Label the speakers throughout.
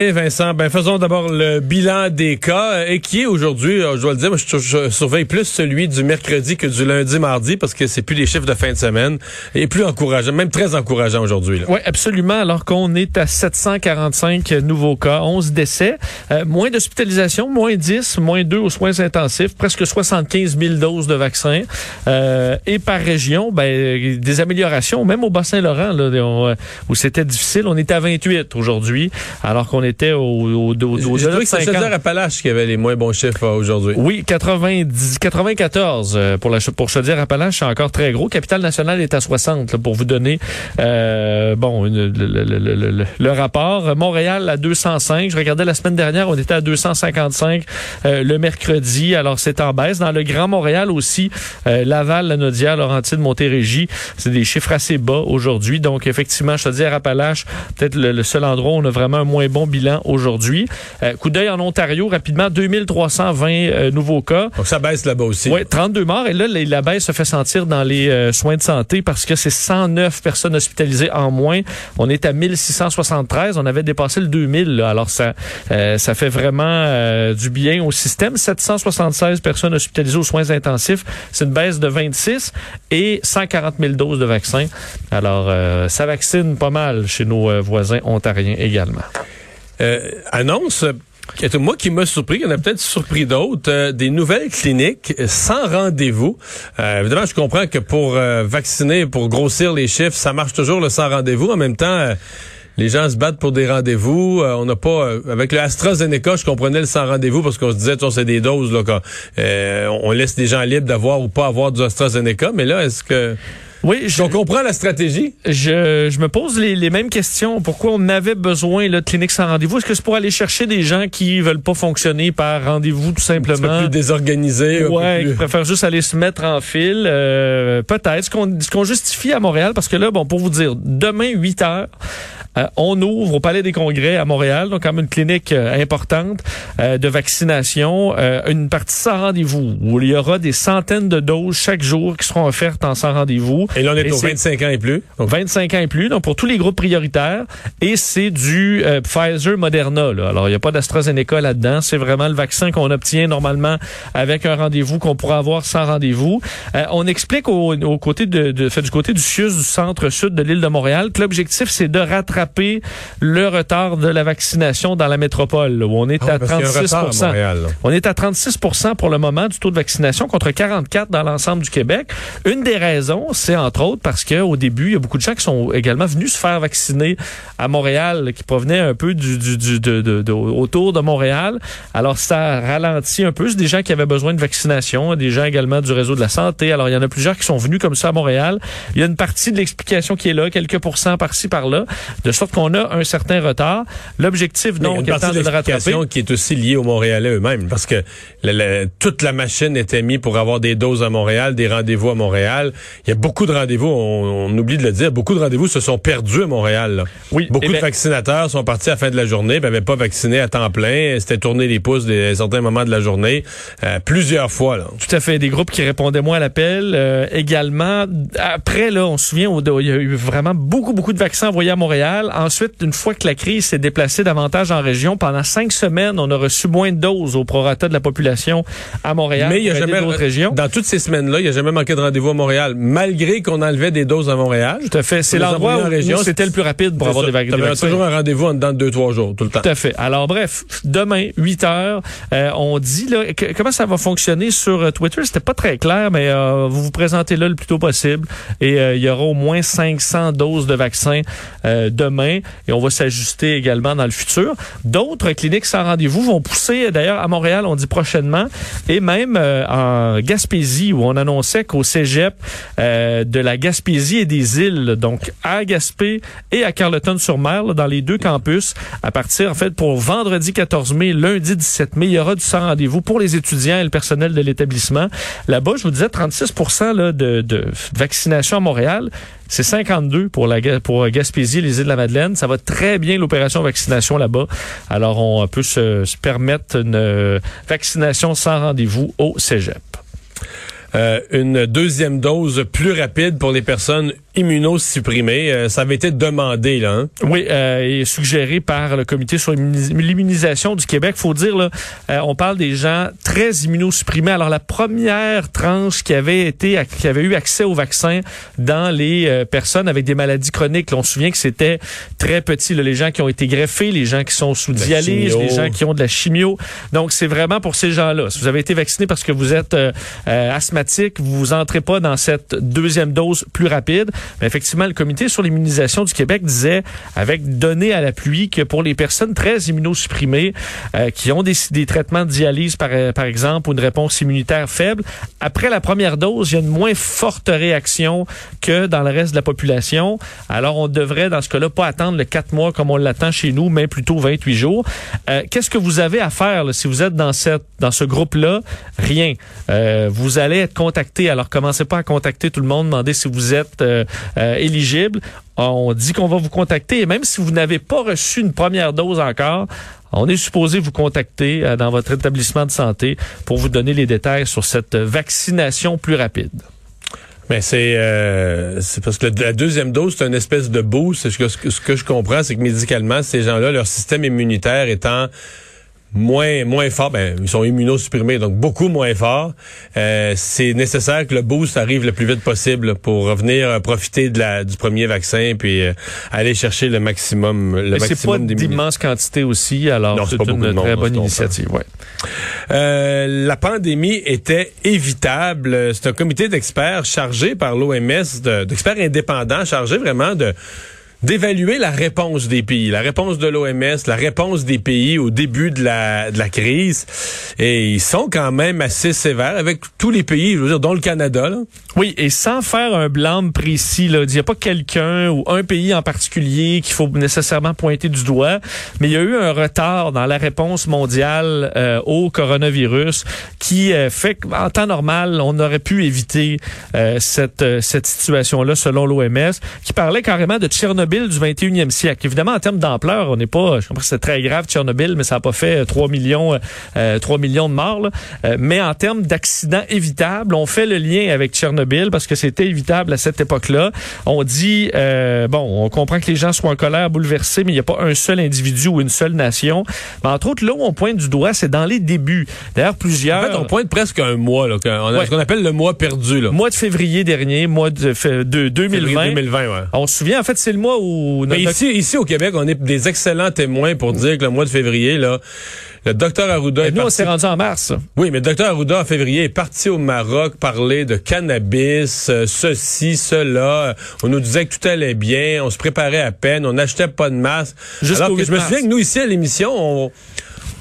Speaker 1: Et Vincent, ben faisons d'abord le bilan des cas euh, et qui est aujourd'hui, euh, je dois le dire, moi, je, surveille plus celui du mercredi que du lundi, mardi parce que c'est plus les chiffres de fin de semaine et plus encourageant, même très encourageant aujourd'hui.
Speaker 2: Oui, absolument. Alors qu'on est à 745 nouveaux cas, 11 décès, euh, moins d'hospitalisation, moins 10, moins 2 aux soins intensifs, presque 75 000 doses de vaccins euh, et par région, ben des améliorations, même au Bas-Saint-Laurent là, où c'était difficile, on est à 28 aujourd'hui, alors qu'on était au, au, au, au
Speaker 1: Je c'est qui avait les moins bons chiffres euh, aujourd'hui.
Speaker 2: Oui, 90, 94 euh, pour, la, pour Chaudière-Appalaches, c'est encore très gros. Capitale nationale est à 60, là, pour vous donner euh, bon une, le, le, le, le, rapport. Montréal à 205. Je regardais la semaine dernière, on était à 255 euh, le mercredi. Alors, c'est en baisse. Dans le Grand Montréal aussi, euh, Laval, la Naudière, Laurentide, Montérégie, c'est des chiffres assez bas aujourd'hui. Donc, effectivement, Chaudière-Appalaches, peut-être le, seul endroit où on a vraiment un moins bon bilan aujourd'hui. Euh, coup d'œil en Ontario, rapidement, 2320 euh, nouveaux cas.
Speaker 1: Donc ça baisse là-bas aussi.
Speaker 2: Oui, 32 morts. Et là, la baisse se fait sentir dans les euh, soins de santé parce que c'est 109 personnes hospitalisées en moins. On est à 1673. On avait dépassé le 2000. Là. Alors ça, euh, ça fait vraiment du bien au système. 776 personnes hospitalisées aux soins intensifs. C'est une baisse de 26 et 140 000 doses de vaccins. Alors ça vaccine pas mal chez nos voisins ontariens également.
Speaker 1: Euh, annonce moi qui m'a surpris, il y en a peut-être surpris d'autres, euh, des nouvelles cliniques sans rendez-vous. Euh, évidemment, je comprends que pour euh, vacciner, pour grossir les chiffres, ça marche toujours le sans rendez-vous. En même temps, les gens se battent pour des rendez-vous. on n'a pas avec le AstraZeneca, je comprenais le sans rendez-vous parce qu'on se disait, c'est des doses là, on laisse les gens libres d'avoir ou pas avoir du AstraZeneca. Mais là, est-ce que
Speaker 2: oui, je,
Speaker 1: on comprend la stratégie?
Speaker 2: Je, je me pose les, les, mêmes questions. Pourquoi on avait besoin là, de cliniques sans rendez-vous? Est-ce que c'est pour aller chercher des gens qui veulent pas fonctionner par rendez-vous tout simplement? Un
Speaker 1: peu plus désorganisé.
Speaker 2: Ouais, qui préfèrent juste aller se mettre en file. Euh, Peut-être. Ce qu'on ce qu'on justifie à Montréal, parce que là, bon, pour vous dire, demain, 8 heures, euh, on ouvre au Palais des Congrès à Montréal, donc comme une clinique euh, importante euh, de vaccination, une partie sans rendez-vous, où il y aura des centaines de doses chaque jour qui seront offertes en sans rendez-vous.
Speaker 1: Et là, on est aux 25 ans et plus.
Speaker 2: Donc 25 ans et plus, donc pour tous les groupes prioritaires. Et c'est du Pfizer Moderna. Là. Alors, il n'y a pas d'AstraZeneca là-dedans. C'est vraiment le vaccin qu'on obtient normalement avec un rendez-vous qu'on pourra avoir sans rendez-vous. on explique au, au côté de, de, fait, du côté du CIUS, du centre-sud de l'île de Montréal, que l'objectif, c'est de rattraper le retard de la vaccination dans la métropole, où on est ah, à 36 On est à 36 pour le moment du taux de vaccination contre 44 dans l'ensemble du Québec. Une des raisons, c'est entre autres parce qu'au début, il y a beaucoup de gens qui sont également venus se faire vacciner à Montréal, qui provenaient un peu du, du, du de, de, autour de Montréal. Alors, ça ralentit un peu. C'est des gens qui avaient besoin de vaccination, des gens également du réseau de la santé. Alors, il y en a plusieurs qui sont venus comme ça à Montréal. Il y a une partie de l'explication qui est là, quelques pourcents par-ci, par-là, de sorte qu'on a un certain retard. L'objectif, donc, étant de, le rattraper.
Speaker 1: qui est aussi liée aux Montréalais eux-mêmes, parce que toute la machine était mise pour avoir des doses à Montréal, des rendez-vous à Montréal. Il y a beaucoup de rendez-vous, on, oublie de le dire, beaucoup de rendez-vous se sont perdus à Montréal. Oui. Beaucoup eh de ben vaccinateurs sont partis à la fin de la journée, n'avaient pas vacciné à temps plein, c'était tourner les pouces à certains moments de la journée, euh, plusieurs fois. Là.
Speaker 2: Tout à fait, des groupes qui répondaient moins à l'appel. Euh, également, après, là, on se souvient, il y a eu vraiment beaucoup, beaucoup de vaccins envoyés à Montréal. Ensuite, une fois que la crise s'est déplacée davantage en région, pendant cinq semaines, on a reçu moins de doses au prorata de la population à Montréal.
Speaker 1: Mais il y a jamais régions. Dans toutes ces semaines-là, il n'y a jamais manqué de rendez-vous à Montréal, malgré qu'on enlevait des doses à Montréal.
Speaker 2: Tout à fait. C'est l'endroit où, c'était le plus rapide pour avoir des, vagues,
Speaker 1: des vaccins. toujours un rendez-vous en dedans de deux, trois jours, tout le temps.
Speaker 2: Tout à fait. Alors bref, demain, 8 heures, euh, on dit là, comment ça va fonctionner sur euh, Twitter? C'était pas très clair, mais euh, vous vous présentez là le plus tôt possible et il y aura au moins 500 doses de vaccins demain et on va s'ajuster également dans le futur. D'autres cliniques sans rendez-vous vont pousser, d'ailleurs à Montréal, on dit prochainement, et même euh, en Gaspésie où on annonçait qu'au cégep euh, de la Gaspésie et des îles, donc à Gaspé et à Carleton-sur-Mer, dans les deux campus, à partir en fait pour vendredi 14 mai, lundi 17 mai, il y aura du sans rendez-vous pour les étudiants et le personnel de l'établissement. Là-bas, je vous disais 36 là, de, de vaccination à Montréal. C'est 52 pour la pour Gaspésie, les îles de la Madeleine. Ça va très bien l'opération vaccination là-bas. Alors on peut se, permettre une euh, vaccination sans rendez-vous au Cégep.
Speaker 1: Euh, une deuxième dose plus rapide pour les personnes immunosupprimés. Euh, ça avait été demandé, là. Hein?
Speaker 2: Oui, euh, et suggéré par le Comité sur l'immunisation du Québec. faut dire, là, euh, on parle des gens très immunosupprimés. Alors, la première tranche qui avait été, qui avait eu accès au vaccin dans les euh, personnes avec des maladies chroniques, là, on se souvient que c'était très petit, là, les gens qui ont été greffés, les gens qui sont sous dialyse, les gens qui ont de la chimio. Donc, c'est vraiment pour ces gens-là. Si vous avez été vacciné parce que vous êtes asthmatique, vous entrez pas dans cette deuxième dose plus rapide. Mais effectivement, le Comité sur l'immunisation du Québec disait, avec données à l'appui, que pour les personnes très immunosupprimées, euh, qui ont des, des, traitements de dialyse, par, euh, par exemple, ou une réponse immunitaire faible, après la première dose, il y a une moins forte réaction que dans le reste de la population. Alors, on devrait, dans ce cas-là, pas attendre le 4 mois comme on l'attend chez nous, mais plutôt 28 jours. Euh, Qu'est-ce que vous avez à faire là, si vous êtes dans, cette, dans ce groupe-là? Rien. Euh, vous allez être contacté. Alors, commencez pas à contacter tout le monde, demandez si vous êtes euh, euh, éligible. On dit qu'on va vous contacter et même si vous n'avez pas reçu une première dose encore, on est supposé vous contacter euh, dans votre établissement de santé pour vous donner les détails sur cette vaccination plus rapide.
Speaker 1: Mais c'est c'est parce que la deuxième dose, c'est une espèce de boost. Ce que je comprends, c'est que médicalement, ces gens-là, leur système immunitaire étant moins moins fort, ben ils sont immunosupprimés, donc beaucoup moins forts. Euh, c'est nécessaire que le boost arrive le plus vite possible pour revenir euh, profiter de la du premier vaccin puis euh, aller chercher le maximum le
Speaker 2: Mais C'est pas d'immense quantité aussi, alors c'est une très bonne initiative. Ouais.
Speaker 1: Euh, la pandémie était évitable. C'est un comité d'experts chargé par l'OMS, d'experts indépendants chargé vraiment de d'évaluer la réponse des pays, la réponse de l'OMS, la réponse des pays au début de la, de la crise. Et ils sont quand même assez sévères avec tous les pays, je veux dire, dont le Canada.
Speaker 2: Oui, et sans faire un blâme précis, il n'y a pas quelqu'un ou un pays en particulier qu'il faut nécessairement pointer du doigt, mais il y a eu un retard dans la réponse mondiale euh, au coronavirus qui euh, fait qu'en temps normal, on aurait pu éviter euh, cette, cette situation-là, selon l'OMS, qui parlait carrément de Tchernobyl du 21e siècle. Évidemment, en termes d'ampleur, on n'est pas, je comprends que c'est très grave, Tchernobyl, mais ça n'a pas fait 3 euh, millions, euh, 3 millions de morts. Euh, mais en termes d'accidents évitables, on fait le lien avec Tchernobyl parce que c'était évitable à cette époque-là. On dit, euh, bon, on comprend que les gens sont en colère, bouleversés, mais il n'y a pas un seul individu ou une seule nation. Mais entre autres, là où on pointe du doigt, c'est dans les débuts. D'ailleurs, plusieurs...
Speaker 1: En fait, on pointe presque un mois, là, on a ce qu'on appelle le mois perdu. Là.
Speaker 2: Mois de février dernier, mois de, de 2020.
Speaker 1: Février 2020 ouais.
Speaker 2: On se souvient, en fait, c'est le mois
Speaker 1: mais ici, ici au Québec, on est des excellents témoins pour dire que le mois de février, là, le docteur Arruda
Speaker 2: est nous, on s'est rendu en mars.
Speaker 1: Oui, mais le docteur Arruda, en février, est parti au Maroc parler de cannabis, euh, ceci, cela. On nous disait que tout allait bien, on se préparait à peine, on n'achetait pas de masque. Alors que je me souviens que nous, ici, à l'émission, on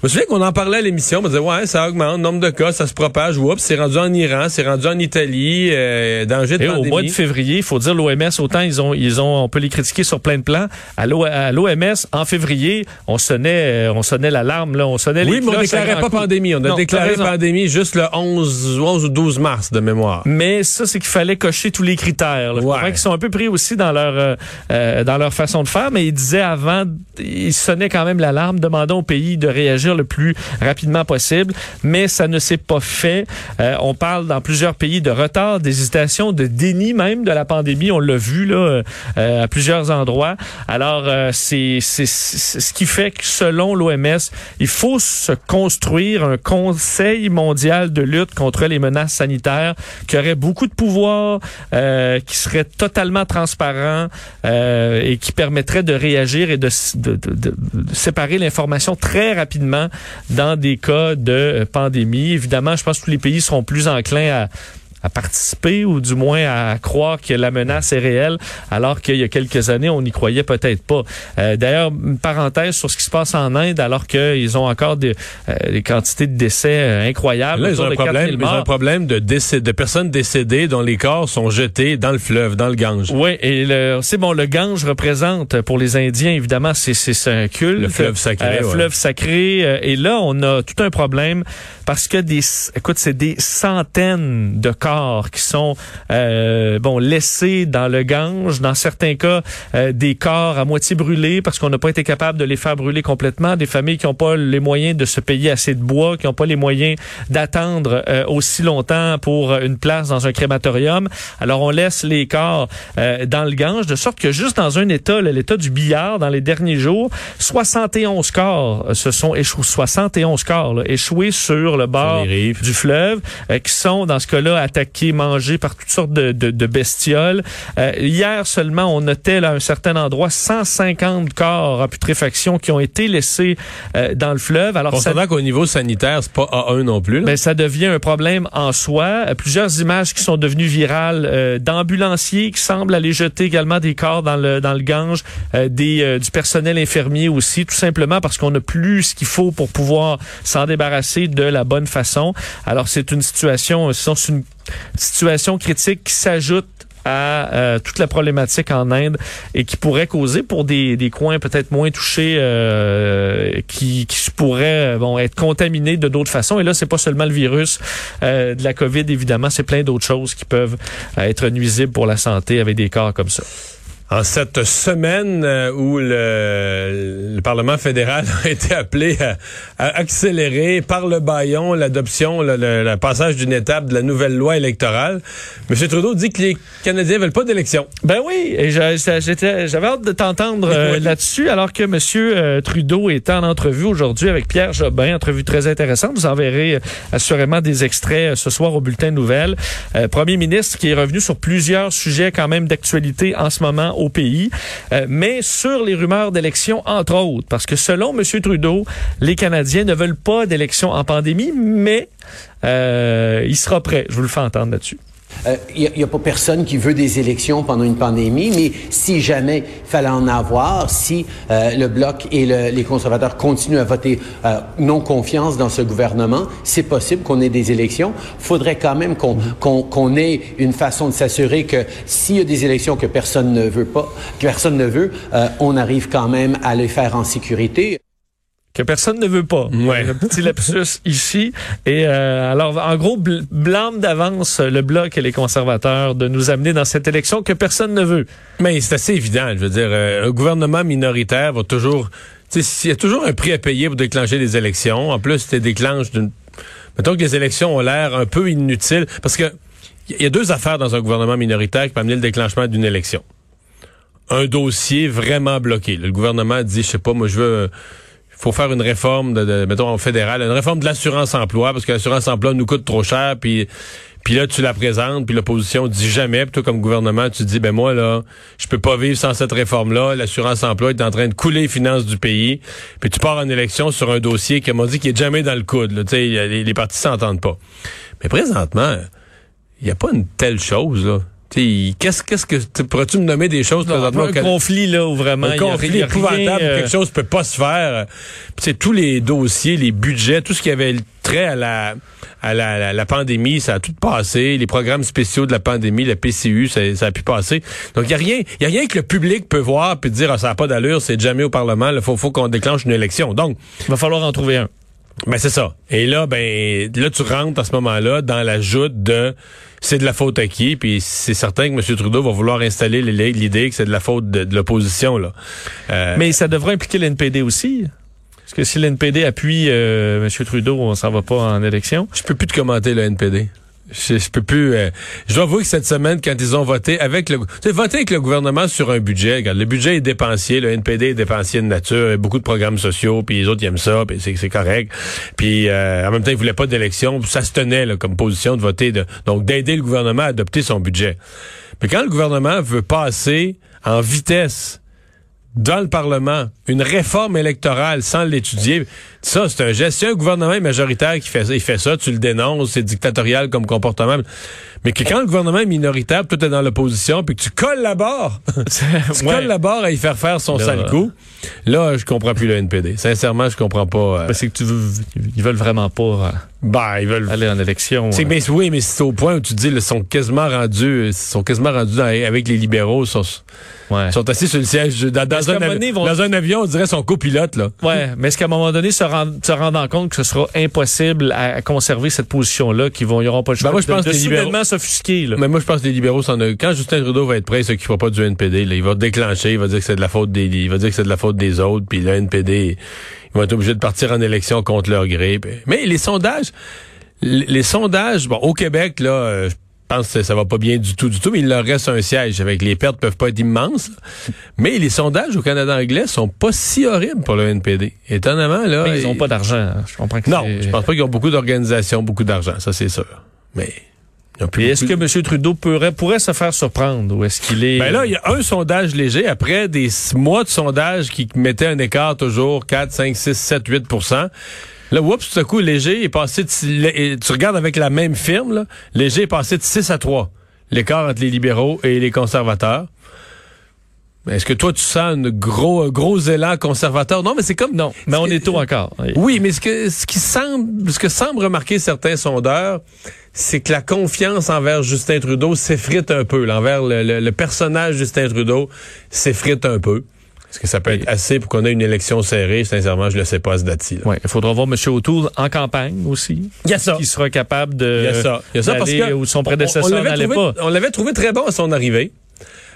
Speaker 1: je me souviens qu'on en parlait à l'émission, on disait ouais, ça augmente, nombre de cas, ça se propage, oups, c'est rendu en Iran, c'est rendu en Italie, euh, danger de Et
Speaker 2: au mois de février, il faut dire l'OMS autant ils ont ils ont on peut les critiquer sur plein de plans. À l'OMS en février, on sonnait euh, on sonnait l'alarme là, on sonnait
Speaker 1: oui,
Speaker 2: les
Speaker 1: mais on déclarait pas pandémie, on a déclaré pandémie juste le 11 11 ou 12 mars de mémoire.
Speaker 2: Mais ça c'est qu'il fallait cocher tous les critères. Là. Ouais. qu'ils sont un peu pris aussi dans leur euh, euh, dans leur façon de faire, mais ils disaient avant ils sonnaient quand même l'alarme demandant au pays de réagir le plus rapidement possible, mais ça ne s'est pas fait. Euh, on parle dans plusieurs pays de retard, d'hésitation, de déni même de la pandémie. On l'a vu là euh, à plusieurs endroits. Alors euh, c'est ce qui fait que selon l'OMS, il faut se construire un Conseil mondial de lutte contre les menaces sanitaires qui aurait beaucoup de pouvoir, qui serait totalement transparent et qui permettrait de réagir et de, séparer l'information très rapidement dans des cas de euh, pandémie. Évidemment, je pense que tous les pays seront plus enclins à à participer ou du moins à croire que la menace est réelle, alors qu'il y a quelques années, on n'y croyait peut-être pas. Euh, D'ailleurs, une parenthèse sur ce qui se passe en Inde, alors qu'ils ont encore des, euh, des, quantités de décès euh, incroyables.
Speaker 1: Là, ils ont, un problème, ils ont un problème de, décès, de personnes décédées dont les corps sont jetés dans le fleuve, dans le Gange.
Speaker 2: Oui, et c'est bon, le Gange représente pour les Indiens, évidemment, c'est un culte.
Speaker 1: Le fleuve sacré.
Speaker 2: Euh, fleuve sacré. et là, on a tout un problème parce que des, écoute, c'est des centaines de corps corps qui sont euh, bon laissés dans le Gange. Dans certains cas, euh, des corps à moitié brûlés parce qu'on n'a pas été capable de les faire brûler complètement. Des familles qui n'ont pas les moyens de se payer assez de bois, qui n'ont pas les moyens d'attendre euh, aussi longtemps pour une place dans un crématorium. Alors on laisse les corps dans le Gange de sorte que juste dans un état, l'état du billard, dans les derniers jours, 71 corps se sont échoués, 71 corps là, échoués sur le bord du fleuve, qui sont dans ce cas-là attaqués, mangés par toutes sortes de, de, de bestioles. Euh, hier seulement, on notait là, à un certain endroit 150 corps en putréfaction qui ont été laissés euh, dans le fleuve.
Speaker 1: Alors, on ça, qu'au niveau sanitaire, c'est pas A1 non plus. Là.
Speaker 2: Ben, ça devient un problème en soi. Euh, plusieurs images qui sont devenues virales euh, d'ambulanciers qui semblent aller jeter également des corps dans le dans le Gange, des du personnel infirmier aussi, tout simplement parce qu'on n'a plus ce qu'il faut pour pouvoir s'en débarrasser de la bonne façon. Alors c'est une situation, c'est une situation critique qui s'ajoute à euh, toute la problématique en Inde et qui pourrait causer pour des, coins peut-être moins touchés euh, qui, pourraient euh, bon, être contaminés de d'autres façons. Et là, c'est pas seulement le virus de la COVID, évidemment, c'est plein d'autres choses qui peuvent être nuisibles pour la santé avec des cas comme ça
Speaker 1: en cette semaine euh, où le, le, Parlement fédéral a été appelé à, accélérer par le baillon l'adoption, le, passage d'une étape de la nouvelle loi électorale, M. Trudeau dit que les Canadiens veulent pas d'élection.
Speaker 2: Ben oui, et j'avais hâte de t'entendre euh, là-dessus, alors que M. Euh, Trudeau est en entrevue aujourd'hui avec Pierre Jobin, entrevue très intéressante. Vous en verrez assurément des extraits ce soir au bulletin de nouvelles. Premier ministre qui est revenu sur plusieurs sujets quand même d'actualité en ce moment au pays, euh, mais sur les rumeurs d'élections, entre autres, parce que selon M. Trudeau, les Canadiens ne veulent pas d'élections en pandémie, mais euh, il sera prêt. Je vous le fais entendre là-dessus.
Speaker 3: Il euh, n'y a, pas personne qui veut des élections pendant une pandémie, mais si jamais il fallait en avoir, si euh, le Bloc et les conservateurs continuent à voter euh, non confiance dans ce gouvernement, c'est possible qu'on ait des élections. Faudrait quand même qu'on ait une façon de s'assurer que s'il y a des élections que personne ne veut pas, que personne ne veut, on arrive quand même à les faire en sécurité
Speaker 2: que personne ne veut pas.
Speaker 1: Ouais.
Speaker 2: Un petit lapsus ici. Et euh, alors, en gros, blâme d'avance le bloc et les conservateurs de nous amener dans cette élection que personne ne veut.
Speaker 1: Mais c'est assez évident. Je veux dire, euh, un gouvernement minoritaire va toujours... Il y a toujours un prix à payer pour déclencher des élections. En plus, tu déclenches d'une... Mettons que les élections ont l'air un peu inutiles. Parce que il y a deux affaires dans un gouvernement minoritaire qui peuvent amener le déclenchement d'une élection. Un dossier vraiment bloqué. Le gouvernement dit, je sais pas, moi je veux faut faire une réforme de, de mettons fédéral, une réforme de l'assurance emploi parce que l'assurance emploi nous coûte trop cher puis puis là tu la présentes puis l'opposition dit jamais puis toi comme gouvernement tu dis ben moi là je peux pas vivre sans cette réforme là l'assurance emploi est en train de couler les finances du pays puis tu pars en élection sur un dossier qui m'a dit qu'il est jamais dans le coude les, les partis s'entendent pas. Mais présentement il n'y a pas une telle chose là Qu'est-ce qu'est-ce que pourrais-tu me nommer des choses présentement
Speaker 2: un conflit là où vraiment un
Speaker 1: conflit épouvantable euh, quelque chose peut pas se faire. C'est tous les dossiers les budgets tout ce qui avait trait à la à la, la, pandémie ça a tout passé. Les programmes spéciaux de la pandémie la PCU ça, ça a pu passer. Donc il y a rien il y a rien que le public peut voir puis dire ah, ça a pas d'allure c'est jamais au parlement il faut faut qu'on déclenche une élection. Donc
Speaker 2: il va falloir en trouver un
Speaker 1: ben c'est ça. Et là, ben là tu rentres à ce moment-là dans la joute de c'est de la faute à qui, puis c'est certain que M. Trudeau va vouloir installer l'idée que c'est de la faute de, l'opposition là.
Speaker 2: Euh, Mais ça devrait impliquer l'NPD aussi. Parce que si l'NPD appuie euh, M. Trudeau, on s'en va pas en élection.
Speaker 1: Je peux plus te commenter le NPD. Je, peux plus. Euh, je dois avouer que cette semaine, quand ils ont voté avec le, voté avec le gouvernement sur un budget. Regarde, le budget est dépensier, le NPD est dépensier de nature, il y a beaucoup de programmes sociaux, puis les autres ils aiment ça, puis c'est correct. Puis euh, en même temps, ils voulaient pas d'élection, ça se tenait là, comme position de voter, de, donc d'aider le gouvernement à adopter son budget. Mais quand le gouvernement veut passer en vitesse dans le Parlement une réforme électorale sans l'étudier, ça, c'est un geste. Si un gouvernement majoritaire qui fait, il fait ça, tu le dénonces, c'est dictatorial comme comportement. Mais que quand le gouvernement est minoritaire, tout est dans l'opposition, puis que tu colles la barre, tu colles la barre à y faire faire son sale coup, là, je comprends plus le NPD. Sincèrement, je comprends pas.
Speaker 2: Euh... C'est que tu veux, ils veulent vraiment pas euh,
Speaker 1: ben, ils veulent
Speaker 2: aller en élection.
Speaker 1: C'est, mais, oui, mais c'est au point où tu dis, ils sont quasiment rendus, ils sont quasiment rendus avec les libéraux, sont, ouais. sont assis sur le siège dans, dans, un, dans un avion, on dirait son copilote là.
Speaker 2: Ouais, mais est-ce qu'à un moment donné, se, rend, se rendant compte que ce sera impossible à, conserver cette position-là, qu'ils vont, ils auront pas le
Speaker 1: ben, choix moi, je pense de,
Speaker 2: soudainement s'offusquer. là.
Speaker 1: Mais moi, je pense que les libéraux s'en ont- Quand Justin Trudeau va être prêt, il s'occupera pas du NPD. Là. Il va déclencher, il va dire que c'est de la faute des, il va dire que c'est de la faute des autres, puis le NPD, ils vont être obligés de partir en élection contre leur gré. Mais les sondages, les, sondages, bon, au Québec, là, euh, je pense que ça va pas bien du tout, du tout, mais il leur reste un siège. Avec les pertes peuvent pas être immenses. Mais les sondages au Canada anglais sont pas si horribles pour le NPD. Étonnamment, là.
Speaker 2: Mais ils ont
Speaker 1: ils-
Speaker 2: pas d'argent. hein. Je comprends que
Speaker 1: Non, je pense pas qu'ils ont beaucoup d'organisations, beaucoup d'argent, ça c'est sûr. Mais
Speaker 2: Et est-ce que M. Trudeau pourrait, pourrait se faire surprendre ou est-ce qu'il est...
Speaker 1: Ben là, il y a un sondage léger après des mois de sondage qui mettaient un écart toujours 4, 5, 6, 7, 8% Là, oups, tout à coup, Léger est passé de, tu regardes avec la même firme, là, Léger est passé de 6 à 3. L'écart entre les libéraux et les conservateurs. Mais Est-ce que toi, tu sens un gros, gros élan conservateur? Non, mais c'est comme...
Speaker 2: non, mais on est tôt encore.
Speaker 1: Oui, mais ce que, ce qui semble, ce que semble remarquer certains sondeurs, c'est que la confiance envers Justin Trudeau s'effrite un peu, envers le, le- le personnage Justin Trudeau s'effrite un peu. Est-ce que ça peut être assez pour qu'on ait une élection serrée? Sincèrement, je le sais pas à ce date-ci.
Speaker 2: Ouais, il faudra voir M. O'Toole en campagne aussi.
Speaker 1: Il y a ça.
Speaker 2: Qui sera capable de
Speaker 1: Il y a ça. Il y a ça parce que
Speaker 2: où son
Speaker 1: on-
Speaker 2: prédécesseur n'allait pas.
Speaker 1: On l'avait trouvé très bon à son arrivée.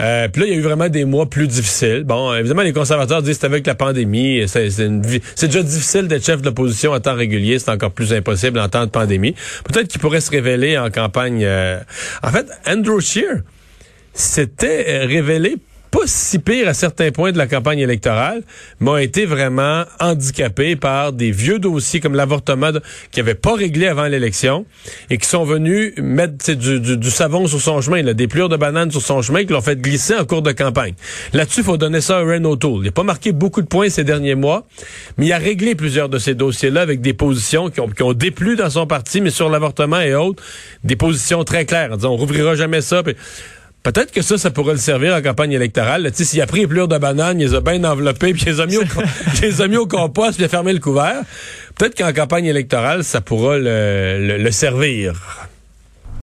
Speaker 1: Euh, puis là, il y a eu vraiment des mois plus difficiles. Bon, évidemment, les conservateurs disent c'est avec la pandémie. C'est déjà difficile d'être chef de l'opposition en temps régulier. C'est encore plus impossible en temps de pandémie. Peut-être qu'il pourrait se révéler en campagne. euh, En fait, Andrew Scheer s'était euh, révélé pas si pire à certains points de la campagne électorale, mais été vraiment handicapé par des vieux dossiers comme l'avortement qui n'avaient pas réglé avant l'élection et qui sont venus mettre du, du- savon sur son chemin, des plures de bananes sur son chemin qui l'ont fait glisser en cours de campagne. Là-dessus, il faut donner ça à Ren O'Toole. Il n'a pas marqué beaucoup de points ces derniers mois, mais il a réglé plusieurs de ces dossiers-là avec des positions qui ont, déplu dans son parti, mais sur l'avortement et autres, des positions très claires en disant on rouvrira jamais ça. Peut-être que ça, ça pourrait le servir en campagne électorale. Tu sais, s'il a pris les plures de banane, il les a bien enveloppées, puis il les a mis au, co- il les a mis au compost, puis il a fermé le couvert. Peut-être qu'en campagne électorale, ça pourra le, le- le servir.